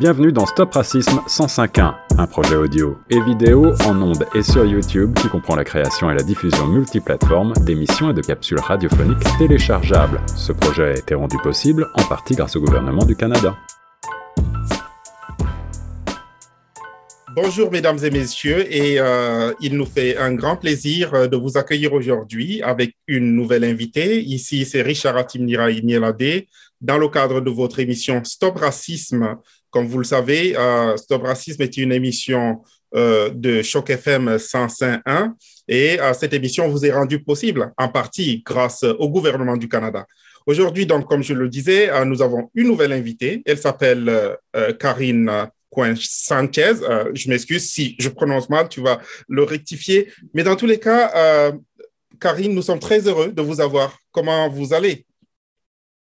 Bienvenue dans Stop Racisme 105.1, un projet audio et vidéo en ondes et sur YouTube qui comprend la création et la diffusion multiplateforme d'émissions et de capsules radiophoniques téléchargeables. Ce projet a été rendu possible en partie grâce au gouvernement du Canada. Bonjour mesdames et messieurs, et euh, il nous fait un grand plaisir euh, de vous accueillir aujourd'hui avec une nouvelle invitée. Ici, c'est Richard Atimnira Nielade, dans le cadre de votre émission Stop Racisme. Comme vous le savez, euh, Stop Racisme est une émission de Choc FM 105.1 et cette émission vous est rendue possible en partie grâce au gouvernement du Canada. Aujourd'hui, donc, comme je le disais, nous avons une nouvelle invitée. Elle s'appelle Karine Sanchez. Euh, je m'excuse si je prononce mal, tu vas le rectifier. Mais dans tous les cas, euh, Karine, nous sommes très heureux de vous avoir. Comment vous allez?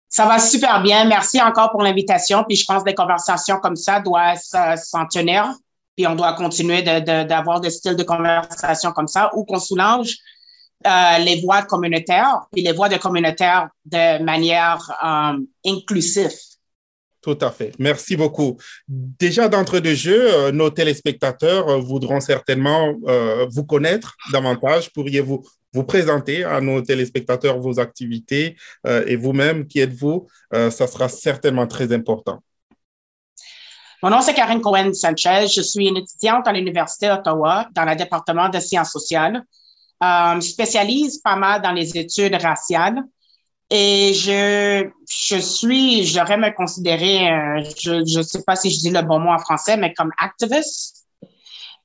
Ça va super bien. Merci encore pour l'invitation. Puis je pense que des conversations comme ça doivent s'en tenir. Puis on doit continuer d'avoir des styles de conversation comme ça où qu'on soulage euh, les voix communautaires puis les voix de communautaires de manière inclusive. Tout à fait. Merci beaucoup. Déjà d'entre deux jeux, euh, nos téléspectateurs euh, voudront certainement euh, vous connaître davantage. Pourriez-vous vous présenter à nos téléspectateurs vos activités et vous-même, qui êtes-vous? ça sera certainement très important. Mon nom, c'est Karine Cohen-Sanchez. Je suis une étudiante à l'Université d'Ottawa dans le département de sciences sociales. je spécialise pas mal dans les études raciales et je, je suis, j'aurais me considérer, euh, je ne sais pas si je dis le bon mot en français, mais comme activiste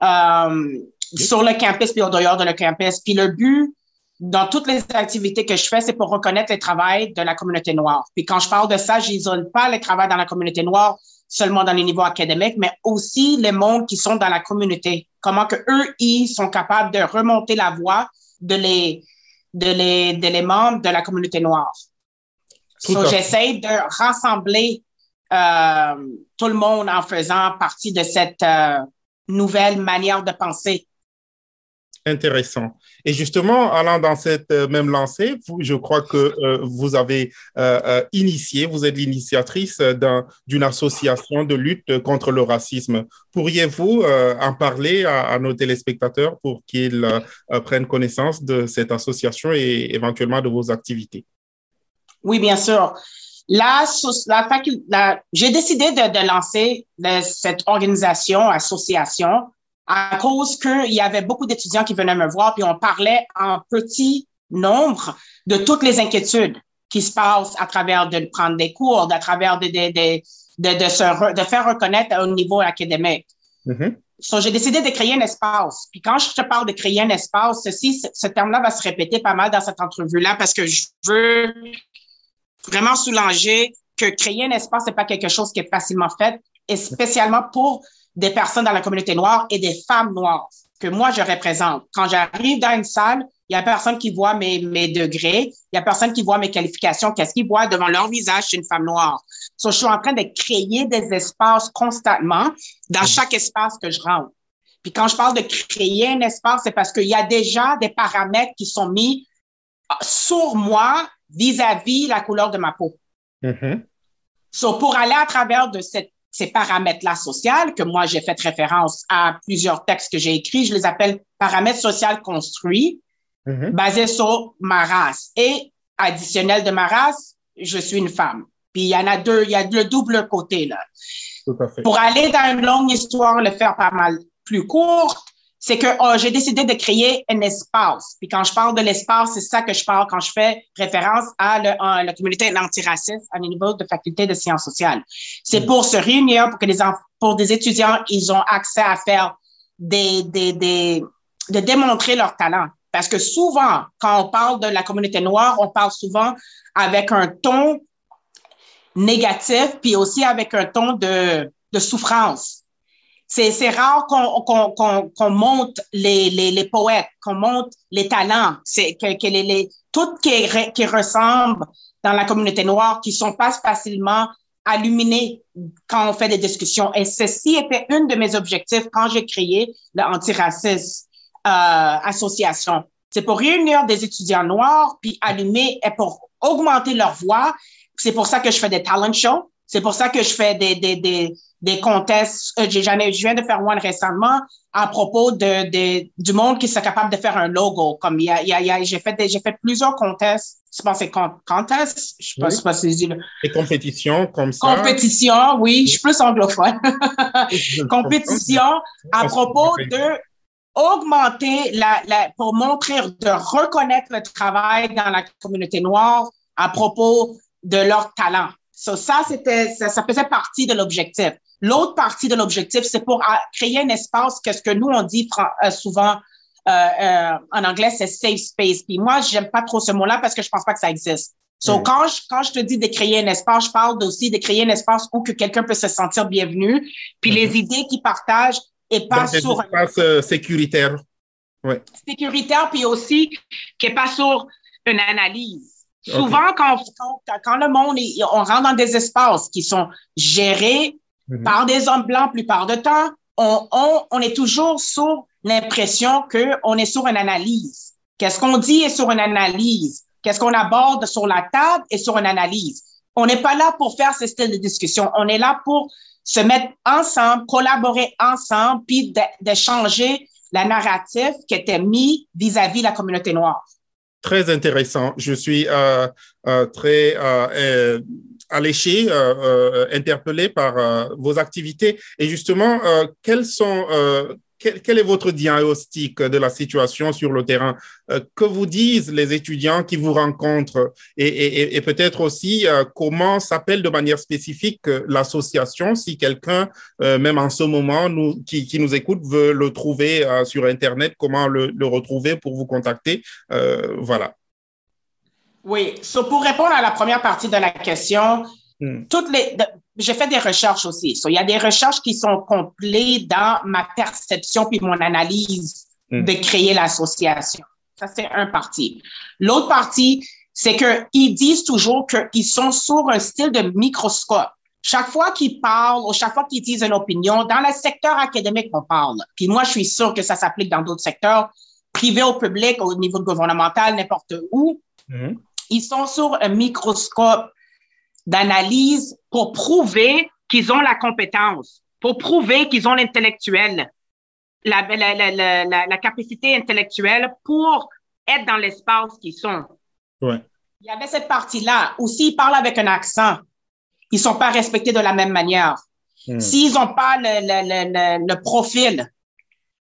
euh, sur le campus puis au dehors de le campus. Puis le but dans toutes les activités que je fais, c'est pour reconnaître le travail de la communauté noire. Puis quand je parle de ça, j'isole pas le travail dans la communauté noire seulement dans les niveaux académiques, mais aussi les mondes qui sont dans la communauté. Comment que eux, ils sont capables de remonter la voix, de les, de les, de membres de la communauté noire. Donc, j'essaie de rassembler euh, tout le monde en faisant partie de cette euh, nouvelle manière de penser Intéressant. Et justement, allant dans cette euh, même lancée, je crois que euh, vous avez euh, initié, vous êtes l'initiatrice d'une association de lutte contre le racisme. Pourriez-vous en parler à, nos téléspectateurs pour qu'ils prennent connaissance de cette association et éventuellement de vos activités? Oui, bien sûr. J'ai décidé de lancer cette organisation, association, à cause qu'il y avait beaucoup d'étudiants qui venaient me voir, puis on parlait en petit nombre de toutes les inquiétudes qui se passent à travers de prendre des cours, à travers de, de, de, de, se de faire reconnaître au niveau académique. Mm j'ai décidé de créer un espace. Puis quand je te parle de créer un espace, ceci, ce terme-là va se répéter pas mal dans cette entrevue-là parce que je veux vraiment soulager que créer un espace, c'est pas quelque chose qui est facilement fait, et spécialement pour des personnes dans la communauté noire et des femmes noires que moi je représente. Quand j'arrive dans une salle, il y a personne qui voit mes, mes degrés, il y a personne qui voit mes qualifications, qu'est-ce qu'ils voient devant leur visage chez une femme noire. So, je suis en train de créer des espaces constamment dans chaque espace que je rentre. Puis quand je parle de créer un espace, c'est parce qu'il y a déjà des paramètres qui sont mis sur moi vis-à-vis la couleur de ma peau. Mm-hmm. So, pour aller à travers de cette ces paramètres-là sociaux, que moi j'ai fait référence à plusieurs textes que j'ai écrits, je les appelle paramètres sociaux construits, mm-hmm. basés sur ma race. Et additionnel de ma race, je suis une femme. Puis il y en a deux, il y a le double côté là. Tout à fait. Pour aller dans une longue histoire, le faire pas mal plus courte, c'est que oh, j'ai décidé de créer un espace. Puis quand je parle de l'espace, c'est ça que je parle quand je fais référence à, la communauté antiraciste à niveau de faculté de sciences sociales. C'est mm. pour se réunir, pour que les pour des étudiants, ils ont accès à faire des, des, des, de démontrer leur talent. Parce que souvent, quand on parle de la communauté noire, on parle souvent avec un ton négatif, puis aussi avec un ton de, de souffrance c'est rare qu'on monte les, les, les poètes, qu'on monte les talents, que, que les, les tout qui, qui ressemble dans la communauté noire, qui sont pas facilement illuminés quand on fait des discussions. Et ceci était un de mes objectifs quand j'ai créé l'Antiracisme euh, Association. C'est pour réunir des étudiants noirs, puis allumer et pour augmenter leur voix. C'est pour ça que je fais des talent shows C'est pour ça que je fais des, des, des, des contests. Euh, j'ai jamais, je viens de faire one récemment à propos de, de, du monde qui serait capable de faire un logo. Comme il y a, il y a, j'ai fait des, j'ai fait plusieurs contests. Je pense que c'est contests? Je sais pas, Oui. pas si je dis Des compétitions comme ça. compétition. Oui, je suis plus anglophone. compétition à propos de augmenter la, la, pour montrer, de reconnaître le travail dans la communauté noire à propos de leur talent. So, ça, c'était, ça, ça faisait partie de l'objectif. L'autre partie de l'objectif, c'est pour ah, créer un espace que ce que nous, on dit euh, souvent euh, euh, en anglais, c'est safe space. Puis moi, j'aime pas trop ce mot-là parce que je pense pas que ça existe. So, Mm. quand, je, quand je te dis de créer un espace, je parle aussi de créer un espace où que quelqu'un peut se sentir bienvenu, puis les idées qu'il partage et pas Dans sur un espaces euh, sécuritaires. sécuritaire, puis aussi qui n'est pas sur une analyse. Souvent, quand, quand, quand le monde, est- on rentre dans des espaces qui sont gérés Mhm. par des hommes blancs la plupart du temps, on, on, on est toujours sur l'impression qu'on est sur une analyse. Qu'est-ce qu'on dit est sur une analyse. Qu'est-ce qu'on aborde sur la table est sur une analyse. On n'est pas là pour faire ce style de discussion. On est là pour se mettre ensemble, collaborer ensemble, puis de, de changer la narrative qui était mis vis-à-vis la communauté noire. Très intéressant. Je suis euh, euh, très euh, euh, alléché, euh, euh, interpellé par vos activités. Et justement, quels sont, quel, quel est votre diagnostic de la situation sur le terrain? Euh, Que vous disent les étudiants qui vous rencontrent? Et, et, et peut-être aussi, euh, comment s'appelle de manière spécifique euh, l'association si quelqu'un, même en ce moment, nous, qui, qui nous écoute, veut le trouver sur Internet, comment le, le retrouver pour vous contacter? Euh, Voilà. Oui. So, pour répondre à la première partie de la question, Hmm. toutes les, j'ai fait des recherches aussi. So, il y a des recherches qui sont complètes dans ma perception puis mon analyse Mm. de créer l'association. Ça, c'est un parti. L'autre partie, c'est qu'ils disent toujours qu'ils sont sur un style de microscope. Chaque fois qu'ils parlent ou chaque fois qu'ils disent une opinion, dans le secteur académique, on parle. Puis moi, je suis sûre que ça s'applique dans d'autres secteurs, privés ou publics, au niveau gouvernemental, n'importe où Mhm. ils sont sur un microscope d'analyse pour prouver qu'ils ont la compétence, pour prouver qu'ils ont l'intellectuel, la, la, la, la, capacité intellectuelle pour être dans l'espace qu'ils sont. Ouais. Il y avait cette partie-là. Aussi, ils parlent avec un accent. Ils sont pas respectés de la même manière. Hmm. S'ils n'ont pas le, le, le, le, profil,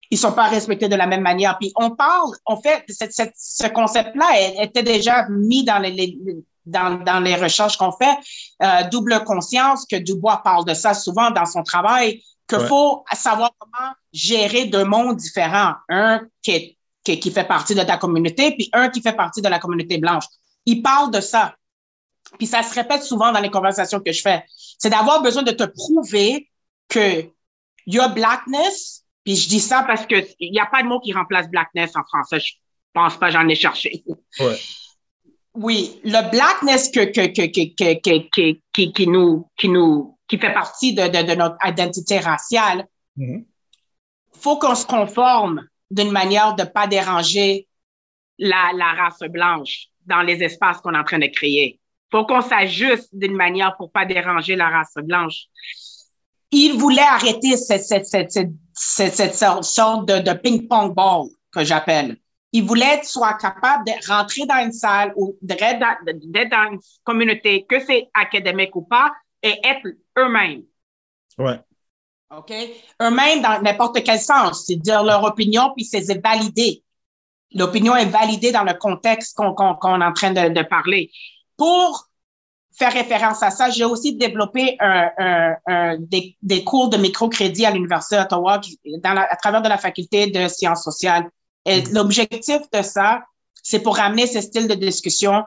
ils sont pas respectés de la même manière. Puis on parle, en fait, cette, cette, ce concept-là était déjà mis dans les, les- dans, dans les recherches qu'on fait. Euh, double conscience, que Dubois parle de ça souvent dans son travail, qu'il Ouais. faut savoir comment gérer deux mondes différents. Un qui, est- qui, qui fait partie de ta communauté, puis un qui fait partie de la communauté blanche. Il parle de ça. Puis ça se répète souvent dans les conversations que je fais. C'est d'avoir besoin de te prouver que your blackness, puis je dis ça parce que il n'y a pas de mot qui remplace blackness en français. Je pense pas, j'en ai cherché. Ouais. Oui, le blackness que, que, que, que, que, que, que- qui, qui nous, qui nous, qui fait partie de, de, de notre identité raciale, Mhm. faut qu'on se conforme d'une manière de pas déranger la, la race blanche dans les espaces qu'on est en train de créer. Faut qu'on s'ajuste d'une manière pour pas déranger la race blanche. Il voulait arrêter cette, cette, cette, cette, cette, cette sorte- sorte de, de ping-pong ball que j'appelle. Il voulait être soit capable de rentrer dans une salle ou d'être dans, une communauté, que c'est académique ou pas, et être eux-mêmes. Ouais. OK? Eux-mêmes dans n'importe quel sens. C'est dire leur opinion, puis c'est validé. L'opinion est validée dans le contexte qu'on est en train de, de parler. Pour faire référence à ça, j'ai aussi développé un, un, un- des, des cours de microcrédit à l'Université d'Ottawa à travers de la faculté de sciences sociales. Et l'objectif de ça, c'est pour amener ce style de discussion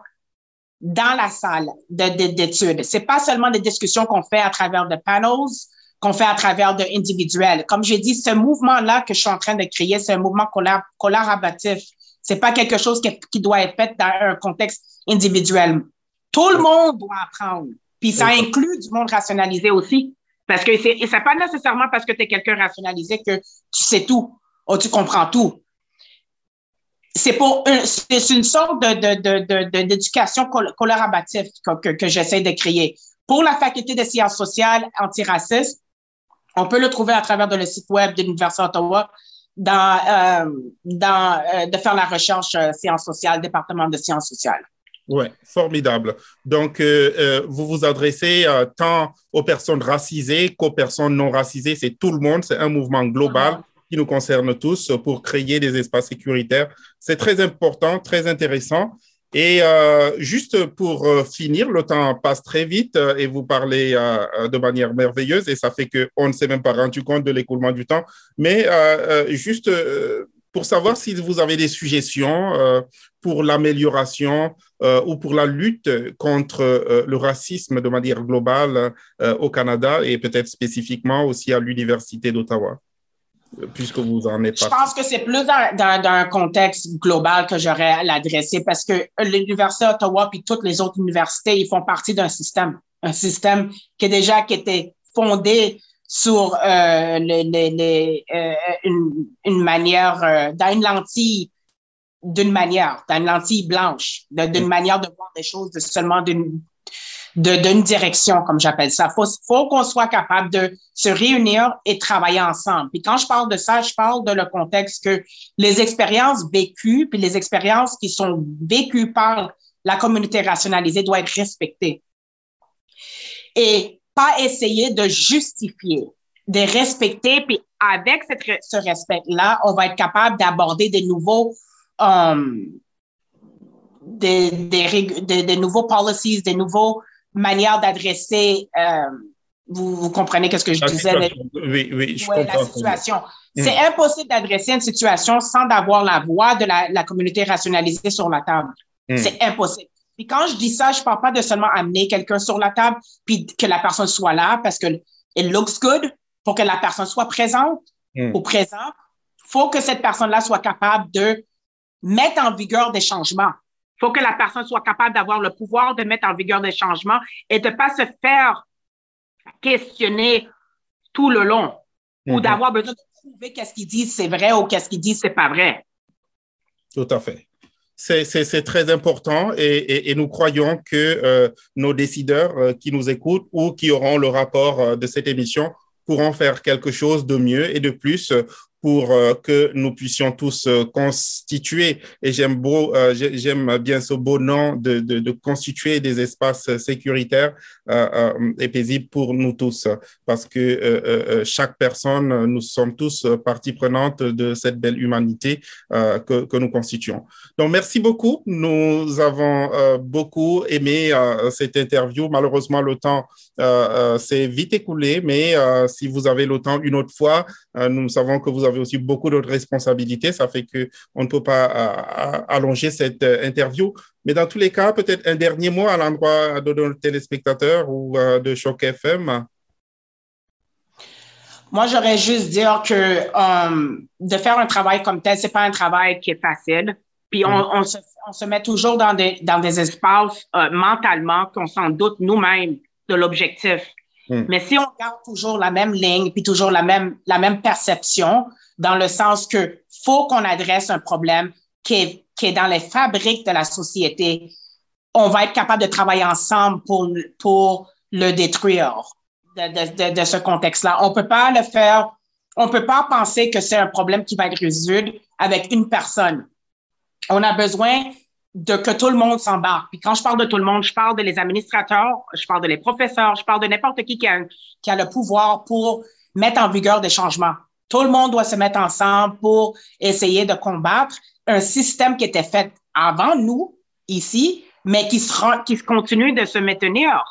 dans la salle de- de- d'études. C'est pas seulement des discussions qu'on fait à travers de panels, qu'on fait à travers de individuels. Comme j'ai dit, ce mouvement-là que je suis en train de créer, c'est un mouvement collab- collaboratif. C'est pas quelque chose qui, qui doit être fait dans un contexte individuel. Tout le monde doit apprendre. Puis ça inclut du monde rationalisé aussi. Parce que c'est, et c'est pas nécessairement parce que tu es quelqu'un rationalisé que tu sais tout ou tu comprends tout. C'est pour un- c'est une sorte de, d'éducation col- collaborative que, que, que j'essaie de créer pour la faculté des sciences sociales antiracistes, on peut le trouver à travers de le site web de l'Université d'Ottawa dans, euh, dans euh, de faire la recherche euh, sciences sociales, département de sciences sociales. Oui, formidable. Donc, vous vous adressez tant aux personnes racisées qu'aux personnes non racisées. C'est tout le monde. C'est un mouvement global qui nous concerne tous pour créer des espaces sécuritaires. C'est très important, très intéressant. Et juste pour finir, le temps passe très vite et vous parlez de manière merveilleuse et ça fait qu'on ne s'est même pas rendu compte de l'écoulement du temps. Mais juste pour savoir si vous avez des suggestions euh, pour l'amélioration euh, ou pour la lutte contre euh, le racisme de manière globale au Canada et peut-être spécifiquement aussi à l'Université d'Ottawa, puisque vous en êtes Je pense que c'est plus dans, un contexte global que j'aurais à l'adresser parce que l'Université d'Ottawa puis toutes les autres universités, ils font partie d'un système, un système qui est déjà qui était fondé sur euh, les, euh, une, une, manière, euh, dans une lentille, d'une manière, dans une lentille blanche, d'une mm. manière de voir des choses de seulement d'une d'une direction, comme j'appelle ça. Faut, faut qu'on soit capable de se réunir et travailler ensemble. Puis quand je parle de ça, je parle de le contexte que les expériences vécues, puis les expériences qui sont vécues par la communauté rationalisée doivent être respectées. Et pas essayer de justifier, de respecter, puis avec cette, ce respect-là, on va être capable d'aborder des nouveaux, um, des, des, des, nouveaux policies, des nouvelles manières d'adresser, euh, vous, vous, comprenez ce que je disais? Oui, oui, je La situation. Mm. C'est impossible d'adresser une situation sans d'avoir la voix de la, la, communauté rationalisée sur la table. Mm. C'est impossible. Puis quand je dis ça, je parle pas de seulement amener quelqu'un sur la table puis que la personne soit là parce que it looks good pour que la personne soit présente mm. ou présent. Faut que cette personne-là soit capable de mettre en vigueur des changements. Faut que la personne soit capable d'avoir le pouvoir de mettre en vigueur des changements et de pas se faire questionner tout le long ou mm-hmm. d'avoir besoin de prouver qu'est-ce qu'ils disent c'est vrai ou qu'est-ce qu'ils disent c'est pas vrai. Tout à fait c'est très important et, nous croyons que euh, nos décideurs euh, qui nous écoutent ou qui auront le rapport euh, de cette émission pourront faire quelque chose de mieux et de plus pour euh, que nous puissions tous euh, constituer, et j'aime euh, j'aime bien ce beau nom de, de, de, constituer des espaces sécuritaires et paisibles pour nous tous, parce que chaque personne, nous sommes tous partie prenante de cette belle humanité que, que nous constituons. Donc, merci beaucoup. Nous avons beaucoup aimé cette interview. Malheureusement, le temps s'est vite écoulé, mais si vous avez le temps une autre fois, nous savons que vous avez aussi beaucoup d'autres responsabilités. Ça fait qu'on ne peut pas euh, allonger cette euh, interview. Mais dans tous les cas, peut-être un dernier mot à l'endroit de nos téléspectateurs ou euh, de Choc FM. Moi, j'aurais juste dire que de faire un travail comme tel, c'est pas un travail qui est facile. Puis on, mm. on, se, met toujours dans des, dans des espaces mentalement qu'on s'en doute nous-mêmes de l'objectif. Mm. Mais si on garde toujours la même ligne, puis toujours la même, la même perception, dans le sens que faut qu'on adresse un problème qui est, qui est dans les fabriques de la société, on va être capable de travailler ensemble pour, pour le détruire de, de, de ce contexte-là. On peut pas le faire, on peut pas penser que c'est un problème qui va être résolu avec une personne. On a besoin de que tout le monde s'embarque. Puis quand je parle de tout le monde, je parle de les administrateurs, je parle de les professeurs, je parle de n'importe qui qui a, le pouvoir pour mettre en vigueur des changements. Tout le monde doit se mettre ensemble pour essayer de combattre un système qui était fait avant nous, ici, mais qui, sera, qui continue de se maintenir.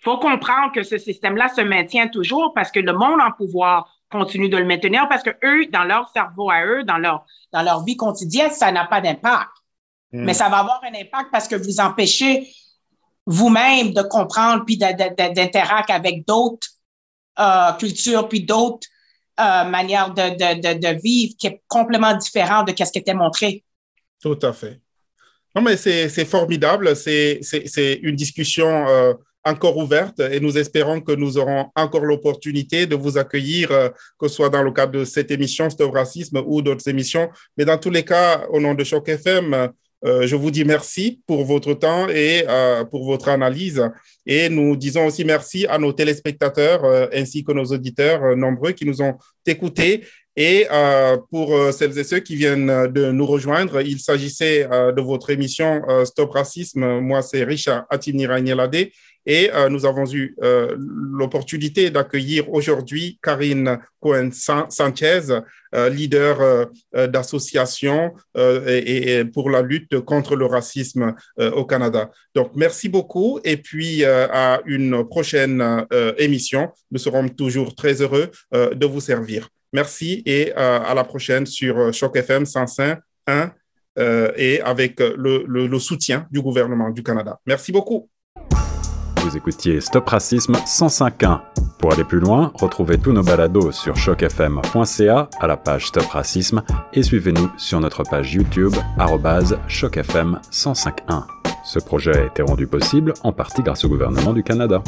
faut comprendre que ce système-là se maintient toujours parce que le monde en pouvoir continue de le maintenir parce que eux, dans leur cerveau à eux, dans leur, dans leur vie quotidienne, ça n'a pas d'impact. Hmm. Mais ça va avoir un impact parce que vous empêchez vous-même de comprendre puis d'interagir avec d'autres euh, cultures puis d'autres euh, manière de, de, de, vivre qui est complètement différente de ce qui était montré. Tout à fait. Non, mais c'est formidable. C'est une discussion euh, encore ouverte et nous espérons que nous aurons encore l'opportunité de vous accueillir, euh, que ce soit dans le cadre de cette émission Stop Racisme ou d'autres émissions. Mais dans tous les cas, au nom de Choc FM, je vous dis merci pour votre temps et pour votre analyse. Et nous disons aussi merci à nos téléspectateurs ainsi que nos auditeurs nombreux qui nous ont écoutés. Et pour celles et ceux qui viennent de nous rejoindre, il s'agissait de votre émission Stop Racisme. Moi, c'est Richard Atimni Ragnelade. Et euh, nous avons eu euh, l'opportunité d'accueillir aujourd'hui Karine Cohen-Sanchez, euh, leader d'association et, pour la lutte contre le racisme au Canada. Donc, merci beaucoup. Et puis, à une prochaine émission, nous serons toujours très heureux de vous servir. Merci et à la prochaine sur Choc FM 105.1 et avec le, le soutien du gouvernement du Canada. Merci beaucoup. Écoutiez Stop Racisme 105.1. Pour aller plus loin, retrouvez tous nos balados sur chocfm.ca à la page Stop Racisme et suivez-nous sur notre page YouTube chocfm 105.1. Ce projet a été rendu possible en partie grâce au gouvernement du Canada.